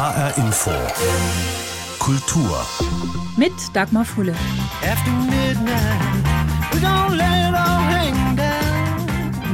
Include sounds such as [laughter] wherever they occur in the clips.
HR Info. Kultur. Mit Dagmar Fulle. After midnight, we don't let it all.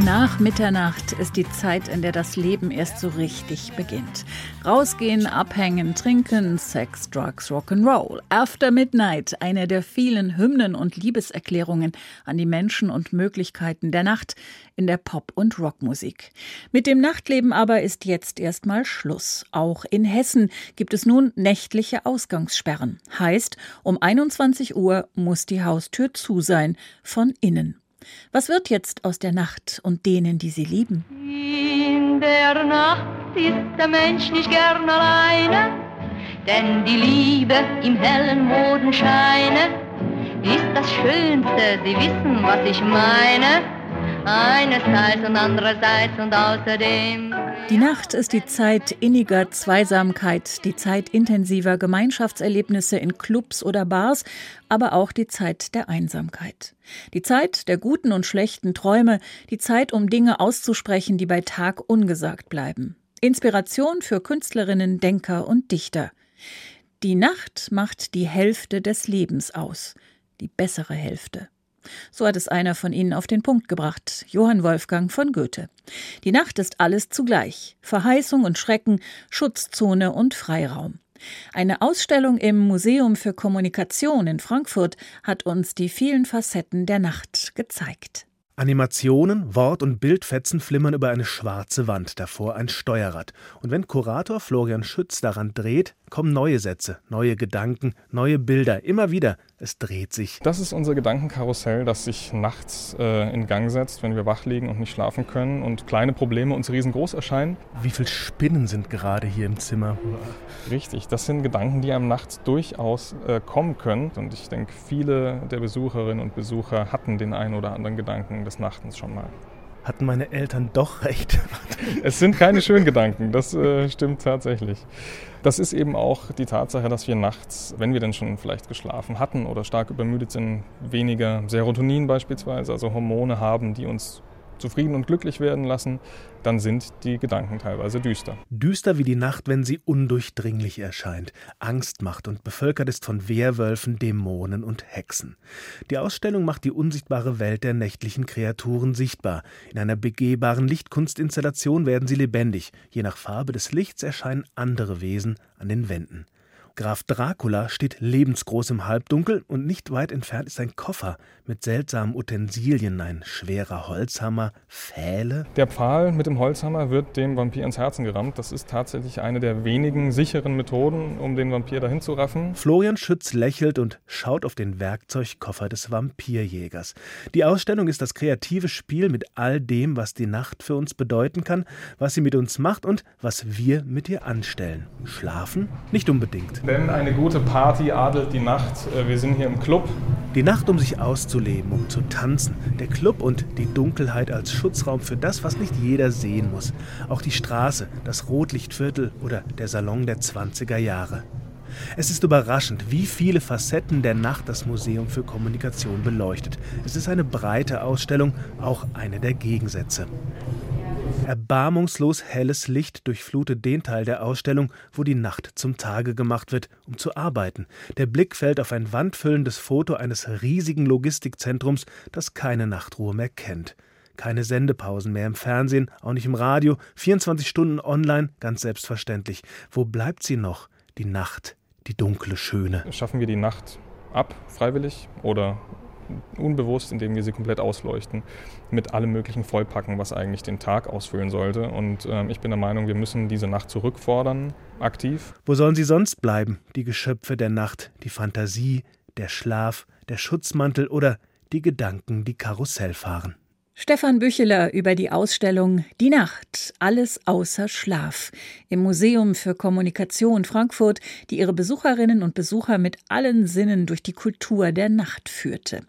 Nach Mitternacht ist die Zeit, in der das Leben erst so richtig beginnt. Rausgehen, abhängen, trinken, Sex, Drugs, Rock'n'Roll. After Midnight, eine der vielen Hymnen und Liebeserklärungen an die Menschen und Möglichkeiten der Nacht in der Pop- und Rockmusik. Mit dem Nachtleben aber ist jetzt erstmal Schluss. Auch in Hessen gibt es nun nächtliche Ausgangssperren. Heißt, um 21 Uhr muss die Haustür zu sein, von innen. Was wird jetzt aus der Nacht und denen, die sie lieben? In der Nacht ist der Mensch nicht gern alleine, denn die Liebe im hellen Modenscheine ist das Schönste, Sie wissen, was ich meine. Einerseits und andererseits und außerdem. Die Nacht ist die Zeit inniger Zweisamkeit, die Zeit intensiver Gemeinschaftserlebnisse in Clubs oder Bars, aber auch die Zeit der Einsamkeit. Die Zeit der guten und schlechten Träume, die Zeit, um Dinge auszusprechen, die bei Tag ungesagt bleiben. Inspiration für Künstlerinnen, Denker und Dichter. Die Nacht macht die Hälfte des Lebens aus, die bessere Hälfte. So hat es einer von ihnen auf den Punkt gebracht, Johann Wolfgang von Goethe. Die Nacht ist alles zugleich, Verheißung und Schrecken, Schutzzone und Freiraum. Eine Ausstellung im Museum für Kommunikation in Frankfurt hat uns die vielen Facetten der Nacht gezeigt. Animationen, Wort- und Bildfetzen flimmern über eine schwarze Wand, davor ein Steuerrad. Und wenn Kurator Florian Schütz daran dreht, kommen neue Sätze, neue Gedanken, neue Bilder, immer wieder. Es dreht sich. Das ist unser Gedankenkarussell, das sich nachts äh, in Gang setzt, wenn wir wach liegen und nicht schlafen können und kleine Probleme uns riesengroß erscheinen. Wie viele Spinnen sind gerade hier im Zimmer? Richtig, das sind Gedanken, die einem nachts durchaus äh, kommen können. Und ich denke, viele der Besucherinnen und Besucher hatten den einen oder anderen Gedanken des Nachtens schon mal hatten meine Eltern doch [laughs] recht. es sind keine schönen Gedanken, das äh, stimmt tatsächlich. Das ist eben auch die Tatsache, dass wir nachts, wenn wir denn schon vielleicht geschlafen hatten oder stark übermüdet sind, weniger Serotonin beispielsweise, also Hormone haben, die uns zufrieden und glücklich werden lassen, dann sind die Gedanken teilweise düster. Düster wie die Nacht, wenn sie undurchdringlich erscheint, Angst macht und bevölkert ist von Wehrwölfen, Dämonen und Hexen. Die Ausstellung macht die unsichtbare Welt der nächtlichen Kreaturen sichtbar. In einer begehbaren Lichtkunstinstallation werden sie lebendig. Je nach Farbe des Lichts erscheinen andere Wesen an den Wänden. Graf Dracula steht lebensgroß im Halbdunkel und nicht weit entfernt ist ein Koffer mit seltsamen Utensilien, ein schwerer Holzhammer, Pfähle. Der Pfahl mit dem Holzhammer wird dem Vampir ins Herzen gerammt. Das ist tatsächlich eine der wenigen sicheren Methoden, um den Vampir dahin zu raffen. Florian Schütz lächelt und schaut auf den Werkzeugkoffer des Vampirjägers. Die Ausstellung ist das kreative Spiel mit all dem, was die Nacht für uns bedeuten kann, was sie mit uns macht und was wir mit ihr anstellen. Schlafen? Nicht unbedingt. Denn eine gute Party adelt die Nacht. Äh, wir sind hier im Club. Die Nacht, um sich auszuleben, um zu tanzen. Der Club und die Dunkelheit als Schutzraum für das, was nicht jeder sehen muss. Auch die Straße, das Rotlichtviertel oder der Salon der 20er Jahre. Es ist überraschend, wie viele Facetten der Nacht das Museum für Kommunikation beleuchtet. Es ist eine breite Ausstellung, auch eine der Gegensätze. Erbarmungslos helles Licht durchflutet den Teil der Ausstellung, wo die Nacht zum Tage gemacht wird, um zu arbeiten. Der Blick fällt auf ein wandfüllendes Foto eines riesigen Logistikzentrums, das keine Nachtruhe mehr kennt. Keine Sendepausen mehr im Fernsehen, auch nicht im Radio, 24 Stunden online, ganz selbstverständlich. Wo bleibt sie noch? Die Nacht, die dunkle Schöne. Schaffen wir die Nacht ab, freiwillig, oder unbewusst, indem wir sie komplett ausleuchten, mit allem Möglichen vollpacken, was eigentlich den Tag ausfüllen sollte. Und äh, ich bin der Meinung, wir müssen diese Nacht zurückfordern, aktiv. Wo sollen sie sonst bleiben, die Geschöpfe der Nacht, die Fantasie, der Schlaf, der Schutzmantel oder die Gedanken, die Karussell fahren? Stefan Bücheler über die Ausstellung Die Nacht, alles außer Schlaf im Museum für Kommunikation Frankfurt, die ihre Besucherinnen und Besucher mit allen Sinnen durch die Kultur der Nacht führte.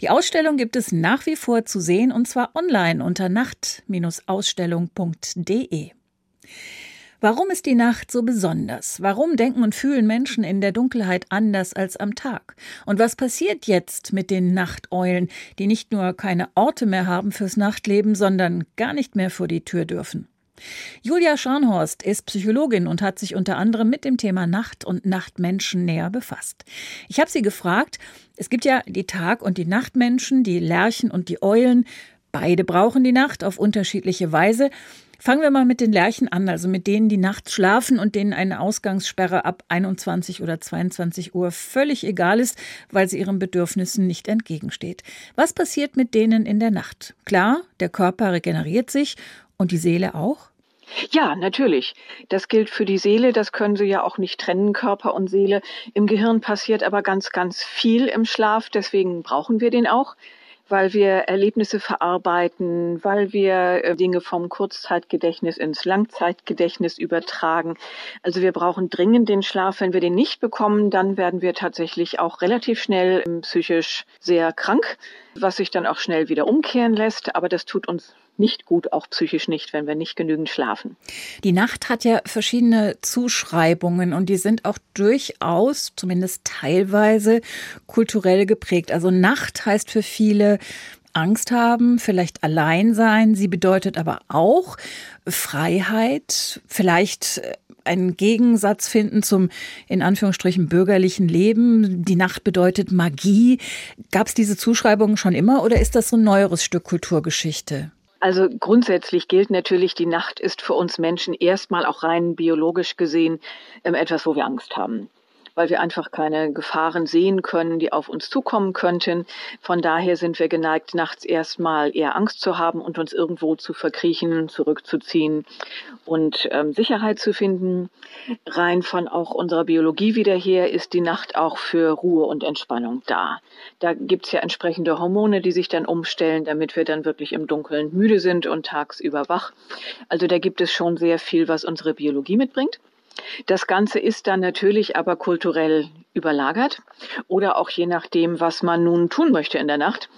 Die Ausstellung gibt es nach wie vor zu sehen und zwar online unter nacht-ausstellung.de. Warum ist die Nacht so besonders? Warum denken und fühlen Menschen in der Dunkelheit anders als am Tag? Und was passiert jetzt mit den Nachteulen, die nicht nur keine Orte mehr haben fürs Nachtleben, sondern gar nicht mehr vor die Tür dürfen? Julia Scharnhorst ist Psychologin und hat sich unter anderem mit dem Thema Nacht und Nachtmenschen näher befasst. Ich habe sie gefragt, es gibt ja die Tag- und die Nachtmenschen, die Lerchen und die Eulen. Beide brauchen die Nacht auf unterschiedliche Weise. Fangen wir mal mit den Lerchen an, also mit denen, die nachts schlafen und denen eine Ausgangssperre ab 21 oder 22 Uhr völlig egal ist, weil sie ihren Bedürfnissen nicht entgegensteht. Was passiert mit denen in der Nacht? Klar, der Körper regeneriert sich und die Seele auch? Ja, natürlich. Das gilt für die Seele. Das können Sie ja auch nicht trennen, Körper und Seele. Im Gehirn passiert aber ganz, ganz viel im Schlaf. Deswegen brauchen wir den auch weil wir Erlebnisse verarbeiten, weil wir äh, Dinge vom Kurzzeitgedächtnis ins Langzeitgedächtnis übertragen. Also wir brauchen dringend den Schlaf. Wenn wir den nicht bekommen, dann werden wir tatsächlich auch relativ schnell ähm, psychisch sehr krank, was sich dann auch schnell wieder umkehren lässt. Aber das tut uns nicht gut, auch psychisch nicht, wenn wir nicht genügend schlafen. Die Nacht hat ja verschiedene Zuschreibungen und die sind auch durchaus, zumindest teilweise, kulturell geprägt. Also Nacht heißt für viele Angst haben, vielleicht allein sein. Sie bedeutet aber auch Freiheit, vielleicht einen Gegensatz finden zum in Anführungsstrichen bürgerlichen Leben. Die Nacht bedeutet Magie. Gab es diese Zuschreibungen schon immer oder ist das so ein neueres Stück Kulturgeschichte? Also grundsätzlich gilt natürlich, die Nacht ist für uns Menschen erstmal auch rein biologisch gesehen ähm, etwas, wo wir Angst haben weil wir einfach keine Gefahren sehen können, die auf uns zukommen könnten. Von daher sind wir geneigt, nachts erstmal eher Angst zu haben und uns irgendwo zu verkriechen, zurückzuziehen und ähm, Sicherheit zu finden. Rein von auch unserer Biologie wieder her ist die Nacht auch für Ruhe und Entspannung da. Da gibt's ja entsprechende Hormone, die sich dann umstellen, damit wir dann wirklich im Dunkeln müde sind und tagsüber wach. Also da gibt es schon sehr viel, was unsere Biologie mitbringt. Das Ganze ist dann natürlich aber kulturell überlagert oder auch je nachdem, was man nun tun möchte in der Nacht.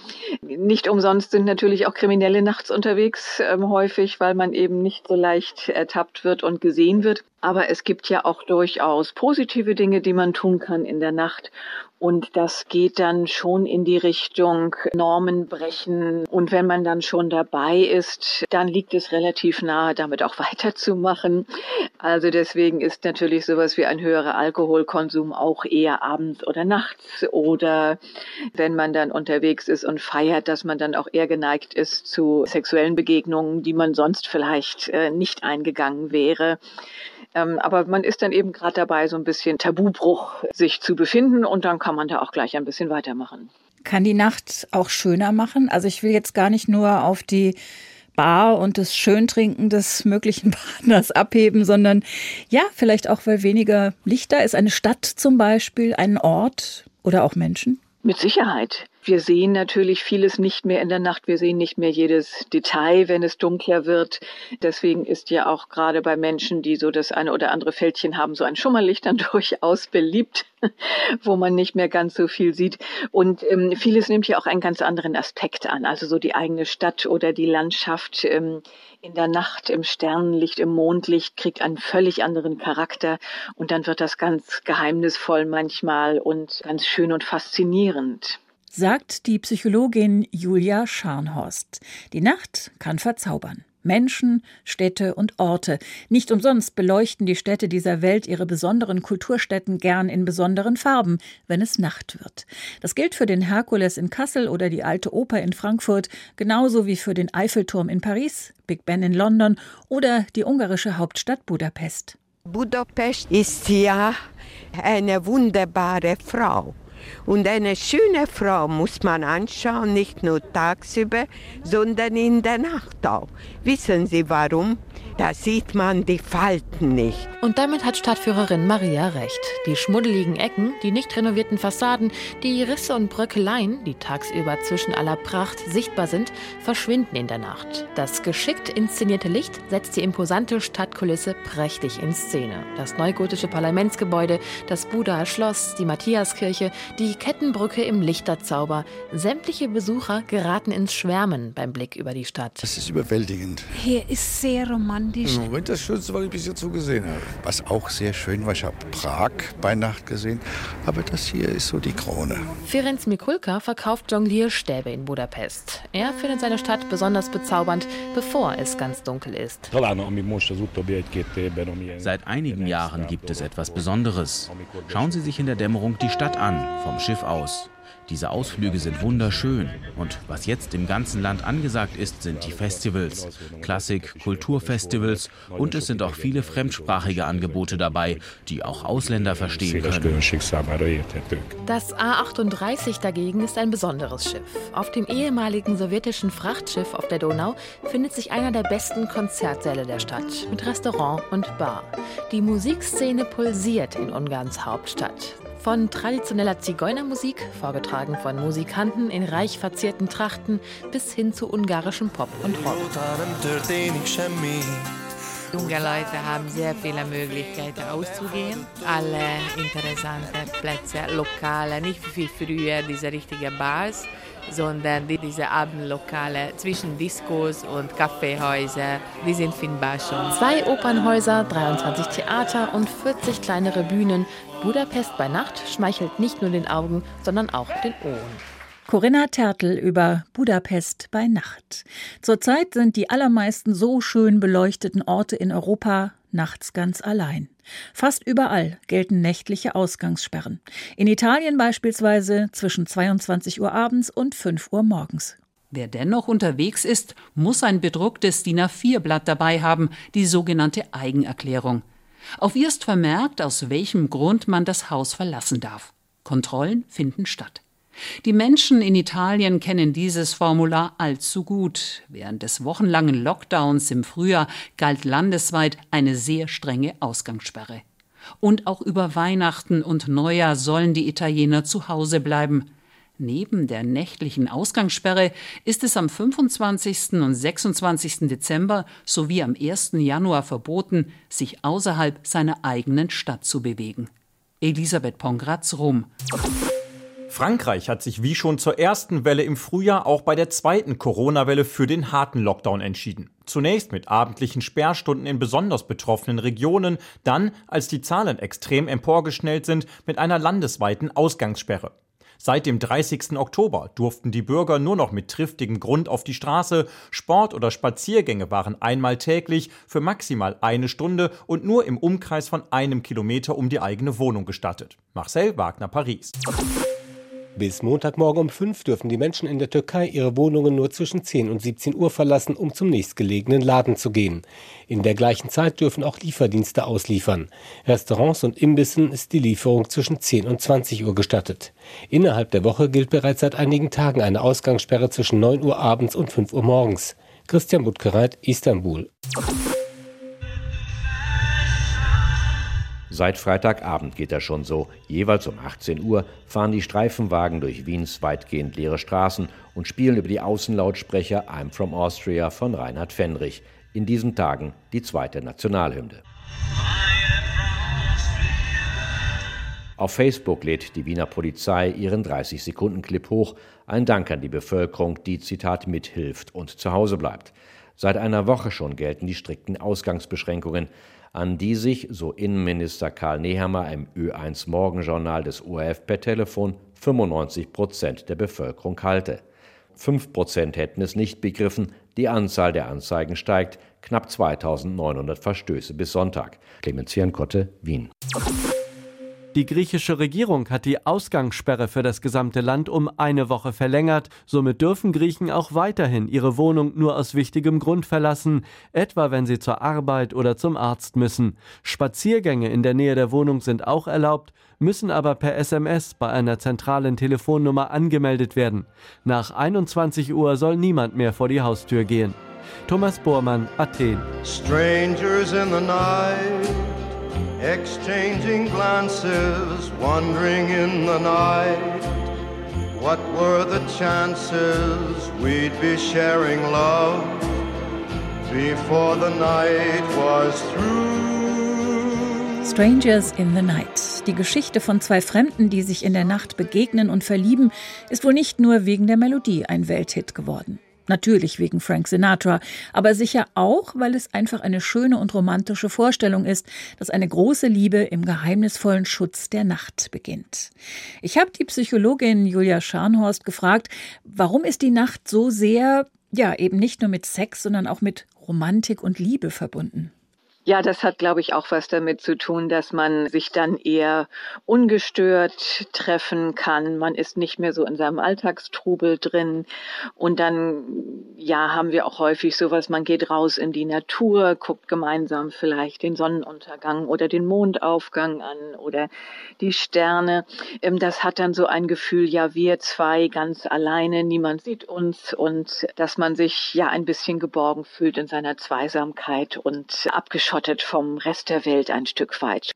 Nicht umsonst sind natürlich auch Kriminelle nachts unterwegs, äh, häufig, weil man eben nicht so leicht ertappt wird und gesehen wird. Aber es gibt ja auch durchaus positive Dinge, die man tun kann in der Nacht. Und das geht dann schon in die Richtung Normen brechen. Und wenn man dann schon dabei ist, dann liegt es relativ nahe, damit auch [laughs] weiterzumachen. Also deswegen ist natürlich sowas wie ein höherer Alkoholkonsum auch eher abends oder nachts oder wenn man dann unterwegs ist und feiert, dass man dann auch eher geneigt ist zu sexuellen Begegnungen, die man sonst vielleicht äh, nicht eingegangen wäre. Ähm, aber man ist dann eben gerade dabei, so ein bisschen Tabubruch sich zu befinden und dann kann man da auch gleich ein bisschen weitermachen. Kann die Nacht auch schöner machen? Also ich will jetzt gar nicht nur auf die Bar und das Schöntrinken des möglichen [laughs] Partners abheben, sondern ja, vielleicht auch, weil weniger Licht da ist. Eine Stadt zum Beispiel, ein Ort oder auch Menschen? Mit Sicherheit. Wir sehen natürlich vieles nicht mehr in der Nacht. Wir sehen nicht mehr jedes Detail, wenn es dunkler wird. Deswegen ist ja auch gerade bei Menschen, die so das eine oder andere Fältchen haben, so ein Schummerlicht dann [laughs] durchaus beliebt, wo man nicht mehr ganz so viel sieht. Und ähm, vieles nimmt ja auch einen ganz anderen Aspekt an. Also so die eigene Stadt oder die Landschaft ähm, in der Nacht, im Sternenlicht, im Mondlicht kriegt einen völlig anderen Charakter. Und dann wird das ganz geheimnisvoll manchmal und ganz schön und faszinierend sagt die Psychologin Julia Scharnhorst. Die Nacht kann verzaubern. Menschen, Städte und Orte. Nicht umsonst beleuchten die Städte dieser Welt ihre besonderen Kulturstätten gern in besonderen Farben, wenn es Nacht wird. Das gilt für den Herkules in Kassel oder die Alte Oper in Frankfurt, genauso wie für den Eiffelturm in Paris, Big Ben in London oder die ungarische Hauptstadt Budapest. Budapest ist ja eine wunderbare Frau. Und eine schöne Frau muss man anschauen, nicht nur tagsüber, sondern in der Nacht auch. Wissen Sie warum? Da sieht man die Falten nicht. Und damit hat Stadtführerin Maria recht. Die schmuddeligen Ecken, die nicht renovierten Fassaden, die Risse und Bröckeleien, die tagsüber zwischen aller Pracht sichtbar sind, verschwinden in der Nacht. Das geschickt inszenierte Licht setzt die imposante Stadtkulisse prächtig in Szene. Das neugotische Parlamentsgebäude, das Buda Schloss, die Matthiaskirche, Die Kettenbrücke im Lichterzauber. Sämtliche Besucher geraten ins Schwärmen beim Blick über die Stadt. Das ist überwältigend. Hier ist sehr romantisch. Im Moment das Schönste, was ich bis jetzt so gesehen habe. Was auch sehr schön war, ich habe Prag bei Nacht gesehen, aber das hier ist so die Krone. Ferenc Mikulka verkauft Jonglierstäbe in Budapest. Er findet seine Stadt besonders bezaubernd, bevor es ganz dunkel ist. Seit einigen Jahren gibt es etwas Besonderes. Schauen Sie sich in der Dämmerung die Stadt an, vom Schiff aus. Diese Ausflüge sind wunderschön. Und was jetzt im ganzen Land angesagt ist, sind die Festivals. Klassik, Kulturfestivals und es sind auch viele fremdsprachige Angebote dabei, die auch Ausländer verstehen können. Das A38 dagegen ist ein besonderes Schiff. Auf dem ehemaligen sowjetischen Frachtschiff auf der Donau findet sich einer der besten Konzertsäle der Stadt mit Restaurant und Bar. Die Musikszene pulsiert in Ungarns Hauptstadt. Von traditioneller Zigeunermusik, vorgetragen von Musikanten in reich verzierten Trachten, bis hin zu ungarischem Pop und Rock. Junge Leute haben sehr viele Möglichkeiten auszugehen. Alle interessanten Plätze, Lokale, nicht wie früher diese richtigen Bars, sondern diese Abendlokale zwischen Diskos und Kaffeehäuser, die sind findbar schon. Zwei Opernhäuser, 23 Theater und 40 kleinere Bühnen. Budapest bei Nacht schmeichelt nicht nur den Augen, sondern auch den Ohren. Corinna Tertel über Budapest bei Nacht. Zurzeit sind die allermeisten so schön beleuchteten Orte in Europa nachts ganz allein. Fast überall gelten nächtliche Ausgangssperren. In Italien beispielsweise zwischen 22 Uhr abends und 5 Uhr morgens. Wer dennoch unterwegs ist, muss ein bedrucktes DIN A4-Blatt dabei haben, die sogenannte Eigenerklärung. Auf ihr ist vermerkt, aus welchem Grund man das Haus verlassen darf. Kontrollen finden statt. Die Menschen in Italien kennen dieses Formular allzu gut. Während des wochenlangen Lockdowns im Frühjahr galt landesweit eine sehr strenge Ausgangssperre. Und auch über Weihnachten und Neujahr sollen die Italiener zu Hause bleiben. Neben der nächtlichen Ausgangssperre ist es am 25. und 26. Dezember sowie am 1. Januar verboten, sich außerhalb seiner eigenen Stadt zu bewegen. Elisabeth Pongratz, Rom. Frankreich hat sich wie schon zur ersten Welle im Frühjahr auch bei der zweiten Corona-Welle für den harten Lockdown entschieden. Zunächst mit abendlichen Sperrstunden in besonders betroffenen Regionen, dann, als die Zahlen extrem emporgeschnellt sind, mit einer landesweiten Ausgangssperre. Seit dem 30. Oktober durften die Bürger nur noch mit triftigem Grund auf die Straße. Sport- oder Spaziergänge waren einmal täglich für maximal eine Stunde und nur im Umkreis von einem Kilometer um die eigene Wohnung gestattet. Marcel Wagner, Paris. Bis Montagmorgen um 5 dürfen die Menschen in der Türkei ihre Wohnungen nur zwischen 10 und 17 Uhr verlassen, um zum nächstgelegenen Laden zu gehen. In der gleichen Zeit dürfen auch Lieferdienste ausliefern. Restaurants und Imbissen ist die Lieferung zwischen 10 und 20 Uhr gestattet. Innerhalb der Woche gilt bereits seit einigen Tagen eine Ausgangssperre zwischen 9 Uhr abends und 5 Uhr morgens. Christian Buttgereit, Istanbul. Seit Freitagabend geht das schon so. Jeweils um 18 Uhr fahren die Streifenwagen durch Wiens weitgehend leere Straßen und spielen über die Außenlautsprecher I'm from Austria von Reinhard Fendrich. In diesen Tagen die zweite Nationalhymne. Auf Facebook lädt die Wiener Polizei ihren 30-Sekunden-Clip hoch. Ein Dank an die Bevölkerung, die, Zitat, mithilft und zu Hause bleibt. Seit einer Woche schon gelten die strikten Ausgangsbeschränkungen an die sich, so Innenminister Karl Nehammer im Ö1 Morgenjournal des ORF per Telefon, 95 Prozent der Bevölkerung halte. Fünf Prozent hätten es nicht begriffen, die Anzahl der Anzeigen steigt, knapp 2900 Verstöße bis Sonntag. Clemens Kotte, Wien. Die griechische Regierung hat die Ausgangssperre für das gesamte Land um eine Woche verlängert. Somit dürfen Griechen auch weiterhin ihre Wohnung nur aus wichtigem Grund verlassen, etwa wenn sie zur Arbeit oder zum Arzt müssen. Spaziergänge in der Nähe der Wohnung sind auch erlaubt, müssen aber per SMS bei einer zentralen Telefonnummer angemeldet werden. Nach 21 Uhr soll niemand mehr vor die Haustür gehen. Thomas Bormann, Athen. Strangers in the night. Exchanging glances, wandering in the night. What were the chances we'd be sharing love before the night was through? Strangers in the Night. die Geschichte von zwei Fremden, die sich in der Nacht begegnen und verlieben, ist wohl nicht nur wegen der Melodie ein Welthit geworden. Natürlich wegen Frank Sinatra, aber sicher auch, weil es einfach eine schöne und romantische Vorstellung ist, dass eine große Liebe im geheimnisvollen Schutz der Nacht beginnt. Ich habe die Psychologin Julia Scharnhorst gefragt, warum ist die Nacht so sehr, ja, eben nicht nur mit Sex, sondern auch mit Romantik und Liebe verbunden? Ja, das hat, glaube ich, auch was damit zu tun, dass man sich dann eher ungestört treffen kann. Man ist nicht mehr so in seinem Alltagstrubel drin. Und dann, ja, haben wir auch häufig sowas, man geht raus in die Natur, guckt gemeinsam vielleicht den Sonnenuntergang oder den Mondaufgang an oder die Sterne. Ähm, das hat dann so ein Gefühl, ja, wir zwei ganz alleine, niemand sieht uns und dass man sich ja ein bisschen geborgen fühlt in seiner Zweisamkeit und abgeschottet abgeschottet vom Rest der Welt ein Stück weit.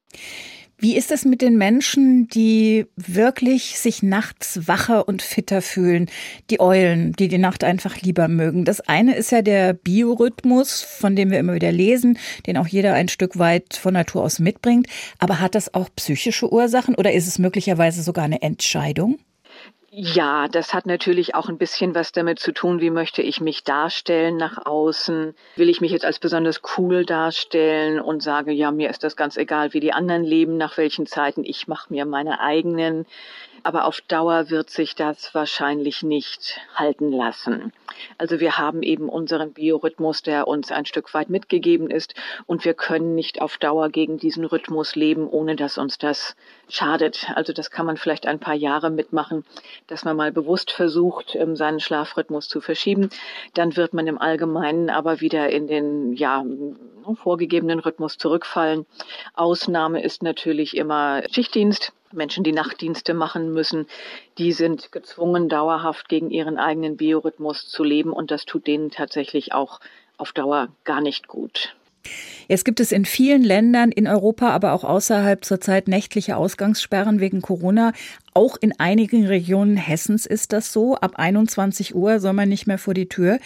Wie ist es mit den Menschen, die wirklich sich nachts wacher und fitter fühlen? Die Eulen, die die Nacht einfach lieber mögen. Das eine ist ja der Biorhythmus, von dem wir immer wieder lesen, den auch jeder ein Stück weit von Natur aus mitbringt. Aber hat das auch psychische Ursachen oder ist es möglicherweise sogar eine Entscheidung? Ja, das hat natürlich auch ein bisschen was damit zu tun, wie möchte ich mich darstellen nach außen. Will ich mich jetzt als besonders cool darstellen und sage, ja, mir ist das ganz egal, wie die anderen leben, nach welchen Zeiten. Ich mache mir meine eigenen aber auf Dauer wird sich das wahrscheinlich nicht halten lassen. Also wir haben eben unseren Biorhythmus, der uns ein Stück weit mitgegeben ist und wir können nicht auf Dauer gegen diesen Rhythmus leben, ohne dass uns das schadet. Also das kann man vielleicht ein paar Jahre mitmachen, dass man mal bewusst versucht, ähm, seinen Schlafrhythmus zu verschieben. Dann wird man im Allgemeinen aber wieder in den ja, vorgegebenen Rhythmus zurückfallen. Ausnahme ist natürlich immer Schichtdienst. Menschen, die Nachtdienste machen müssen, die sind gezwungen, dauerhaft gegen ihren eigenen Biorhythmus zu leben und das tut denen tatsächlich auch auf Dauer gar nicht gut. Jetzt gibt es in vielen Ländern in Europa, aber auch außerhalb zurzeit nächtliche Ausgangssperren wegen Corona. Auch in einigen Regionen Hessens ist das so. Ab 21 Uhr soll man nicht mehr vor die Tür.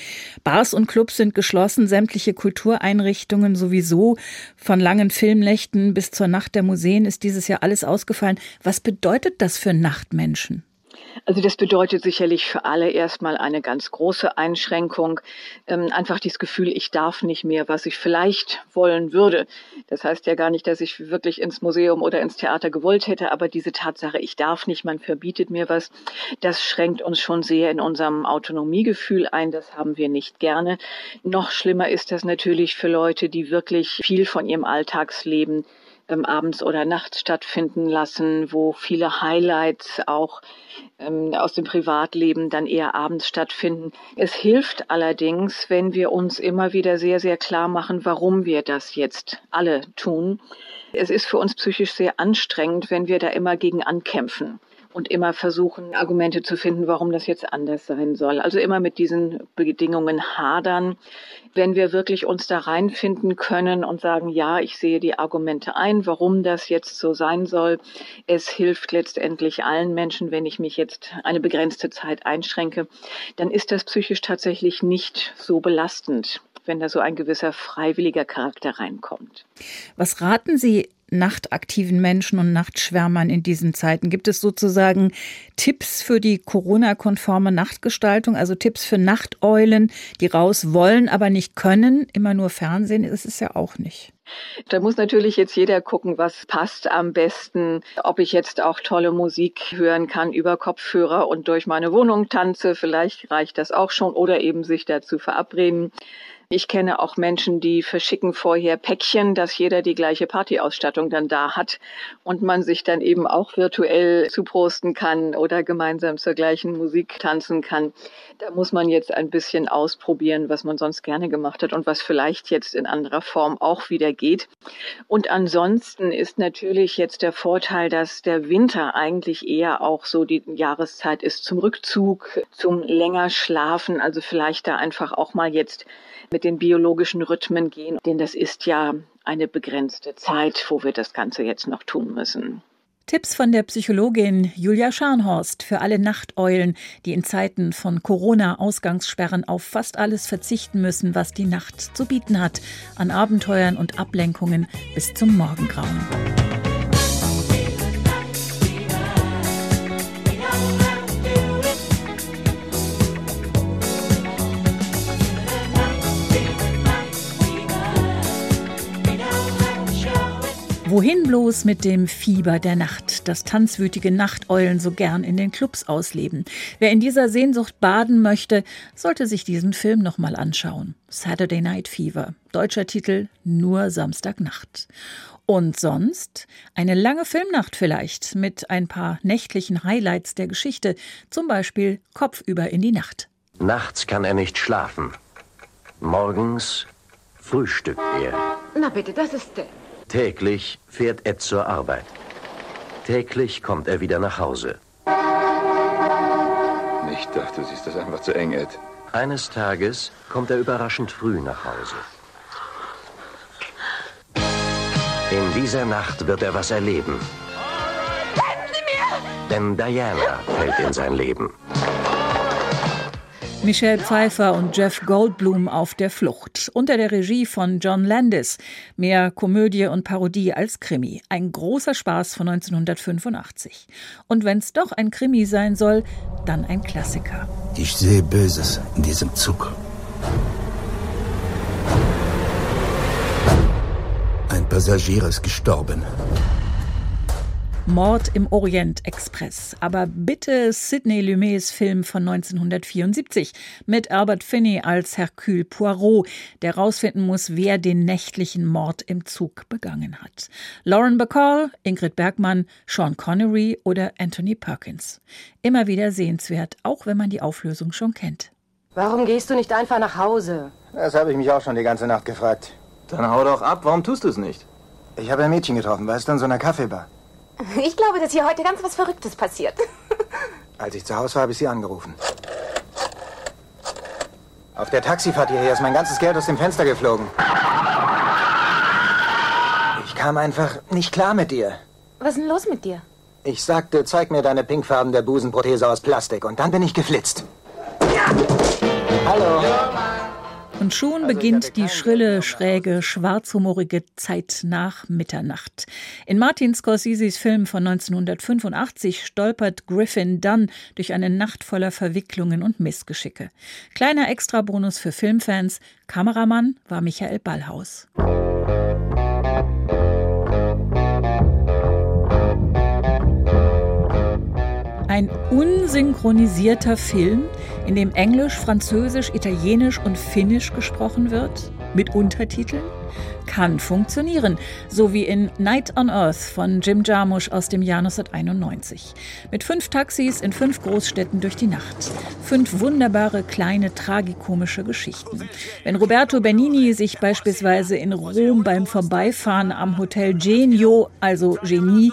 Bars und Clubs sind geschlossen, sämtliche Kultureinrichtungen sowieso. Von langen Filmnächten bis zur Nacht der Museen ist dieses Jahr alles ausgefallen. Was bedeutet das für Nachtmenschen? Also das bedeutet sicherlich für alle erstmal eine ganz große Einschränkung. Ähm, einfach dieses Gefühl, ich darf nicht mehr, was ich vielleicht wollen würde. Das heißt ja gar nicht, dass ich wirklich ins Museum oder ins Theater gewollt hätte, aber diese Tatsache, ich darf nicht, man verbietet mir was, das schränkt uns schon sehr in unserem Autonomiegefühl ein. Das haben wir nicht gerne. Noch schlimmer ist das natürlich für Leute, die wirklich viel von ihrem Alltagsleben ähm, abends oder nachts stattfinden lassen, wo viele Highlights auch ähm, aus dem Privatleben dann eher abends stattfinden. Es hilft allerdings, wenn wir uns immer wieder sehr, sehr klar machen, warum wir das jetzt alle tun. Es ist für uns psychisch sehr anstrengend, wenn wir da immer gegen ankämpfen und immer versuchen, Argumente zu finden, warum das jetzt anders sein soll. Also immer mit diesen Bedingungen hadern. Wenn wir wirklich uns da reinfinden können und sagen, ja, ich sehe die Argumente ein, warum das jetzt so sein soll. Es hilft letztendlich allen Menschen, wenn ich mich jetzt eine begrenzte Zeit einschränke, dann ist das psychisch tatsächlich nicht so belastend wenn da so ein gewisser freiwilliger Charakter reinkommt. Was raten Sie nachtaktiven Menschen und Nachtschwärmern in diesen Zeiten? Gibt es sozusagen Tipps für die Corona-konforme Nachtgestaltung, also Tipps für Nachteulen, die raus wollen, aber nicht können? Immer nur Fernsehen ist es ja auch nicht. Da muss natürlich jetzt jeder gucken, was passt am besten. Ob ich jetzt auch tolle Musik hören kann über Kopfhörer und durch meine Wohnung tanze, vielleicht reicht das auch schon oder eben sich dazu verabreden. Ich kenne auch Menschen, die verschicken vorher Päckchen, dass jeder die gleiche Partyausstattung dann da hat und man sich dann eben auch virtuell zuprosten kann oder gemeinsam zur gleichen Musik tanzen kann. Da muss man jetzt ein bisschen ausprobieren, was man sonst gerne gemacht hat und was vielleicht jetzt in anderer Form auch wieder geht. Und ansonsten ist natürlich jetzt der Vorteil, dass der Winter eigentlich eher auch so die Jahreszeit ist zum Rückzug, zum länger Schlafen. Also vielleicht da einfach auch mal jetzt mit den biologischen Rhythmen gehen, denn das ist ja eine begrenzte Zeit, wo wir das Ganze jetzt noch tun müssen. Tipps von der Psychologin Julia Scharnhorst für alle Nachteulen, die in Zeiten von Corona-Ausgangssperren auf fast alles verzichten müssen, was die Nacht zu bieten hat, an Abenteuern und Ablenkungen bis zum Morgengrauen. Wohin bloß mit dem Fieber der Nacht, das tanzwütige Nachteulen so gern in den Clubs ausleben. Wer in dieser Sehnsucht baden möchte, sollte sich diesen Film nochmal anschauen. Saturday Night Fever. Deutscher Titel Nur Samstagnacht. Und sonst eine lange Filmnacht vielleicht mit ein paar nächtlichen Highlights der Geschichte, zum Beispiel Kopfüber in die Nacht. Nachts kann er nicht schlafen. Morgens frühstückt er. Na bitte, das ist der. Täglich fährt Ed zur Arbeit. Täglich kommt er wieder nach Hause. Ich dachte, sie ist das einfach zu eng, Ed. Eines Tages kommt er überraschend früh nach Hause. In dieser Nacht wird er was erleben. Helfen Sie mir! Denn Diana fällt in sein Leben. Michelle Pfeiffer und Jeff Goldblum auf der Flucht. Unter der Regie von John Landis. Mehr Komödie und Parodie als Krimi. Ein großer Spaß von 1985. Und wenn es doch ein Krimi sein soll, dann ein Klassiker. Ich sehe Böses in diesem Zug. Ein Passagier ist gestorben. Mord im Orient Express. Aber bitte Sidney Lumets Film von 1974 mit Albert Finney als Hercule Poirot, der herausfinden muss, wer den nächtlichen Mord im Zug begangen hat. Lauren Bacall, Ingrid Bergmann, Sean Connery oder Anthony Perkins. Immer wieder sehenswert, auch wenn man die Auflösung schon kennt. Warum gehst du nicht einfach nach Hause? Das habe ich mich auch schon die ganze Nacht gefragt. Dann hau doch ab, warum tust du es nicht? Ich habe ein Mädchen getroffen, weißt du, in so einer Kaffeebar. [laughs] Ich glaube, dass hier heute ganz was Verrücktes passiert. [laughs] Als ich zu Hause war, habe ich sie angerufen. Auf der Taxifahrt hierher ist mein ganzes Geld aus dem Fenster geflogen. Ich kam einfach nicht klar mit ihr. Was ist denn los mit dir? Ich sagte, zeig mir deine pinkfarbene Busenprothese aus Plastik. Und dann bin ich geflitzt. Ja! Hallo. Und schon beginnt die schrille, schräge, schwarzhumorige Zeit nach Mitternacht. In Martin Scorseses Film von 1985 stolpert Griffin Dunn durch eine Nacht voller Verwicklungen und Missgeschicke. Kleiner Extrabonus für Filmfans, Kameramann war Michael Ballhaus. Ein unsynchronisierter Film, in dem Englisch, Französisch, Italienisch und Finnisch gesprochen wird, mit Untertiteln, kann funktionieren, so wie in Night on Earth von Jim Jarmusch aus dem Jahr 1991. Mit fünf Taxis in fünf Großstädten durch die Nacht. Fünf wunderbare, kleine, tragikomische Geschichten. Wenn Roberto Benini sich beispielsweise in Rom beim Vorbeifahren am Hotel Genio, also Genie,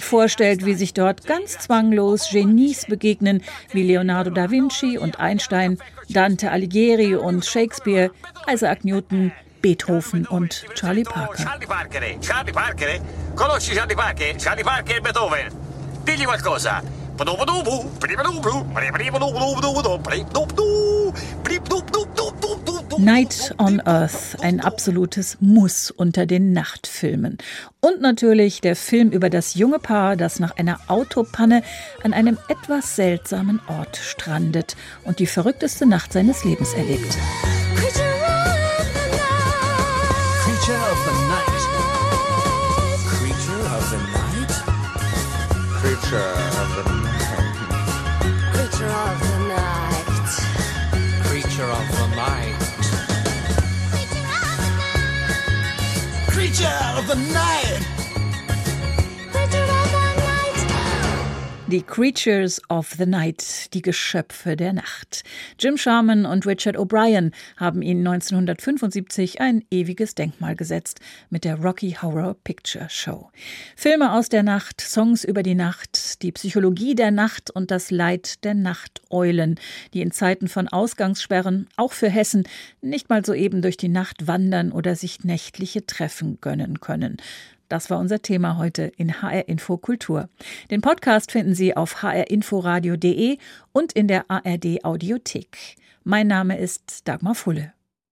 vorstellt, wie sich dort ganz zwanglos Genies begegnen, wie Leonardo da Vinci und Einstein, Dante Alighieri und Shakespeare, Isaac Newton, Beethoven und Charlie Parker. Charlie Parker, Charlie Parker, conosci Charlie Parker, Charlie Parker Beethoven. Digli qualcosa. Night on Earth, ein absolutes Muss unter den Nachtfilmen. Und natürlich der Film über das junge Paar, das nach einer Autopanne an einem etwas seltsamen Ort strandet und die verrückteste Nacht seines Lebens erlebt. Creature of the night. Creature of the night. Creature of the night. Creature of the night. Die Creatures of the Night, die Geschöpfe der Nacht. Jim Sharman und Richard O'Brien haben ihnen 1975 ein ewiges Denkmal gesetzt mit der Rocky Horror Picture Show. Filme aus der Nacht, Songs über die Nacht, die Psychologie der Nacht und das Leid der Nachteulen, die in Zeiten von Ausgangssperren, auch für Hessen, nicht mal soeben durch die Nacht wandern oder sich nächtliche Treffen gönnen können. Das war unser Thema heute in HR Info Kultur. Den Podcast finden Sie auf hrinforadio.de und in der ARD Audiothek. Mein Name ist Dagmar Fulle.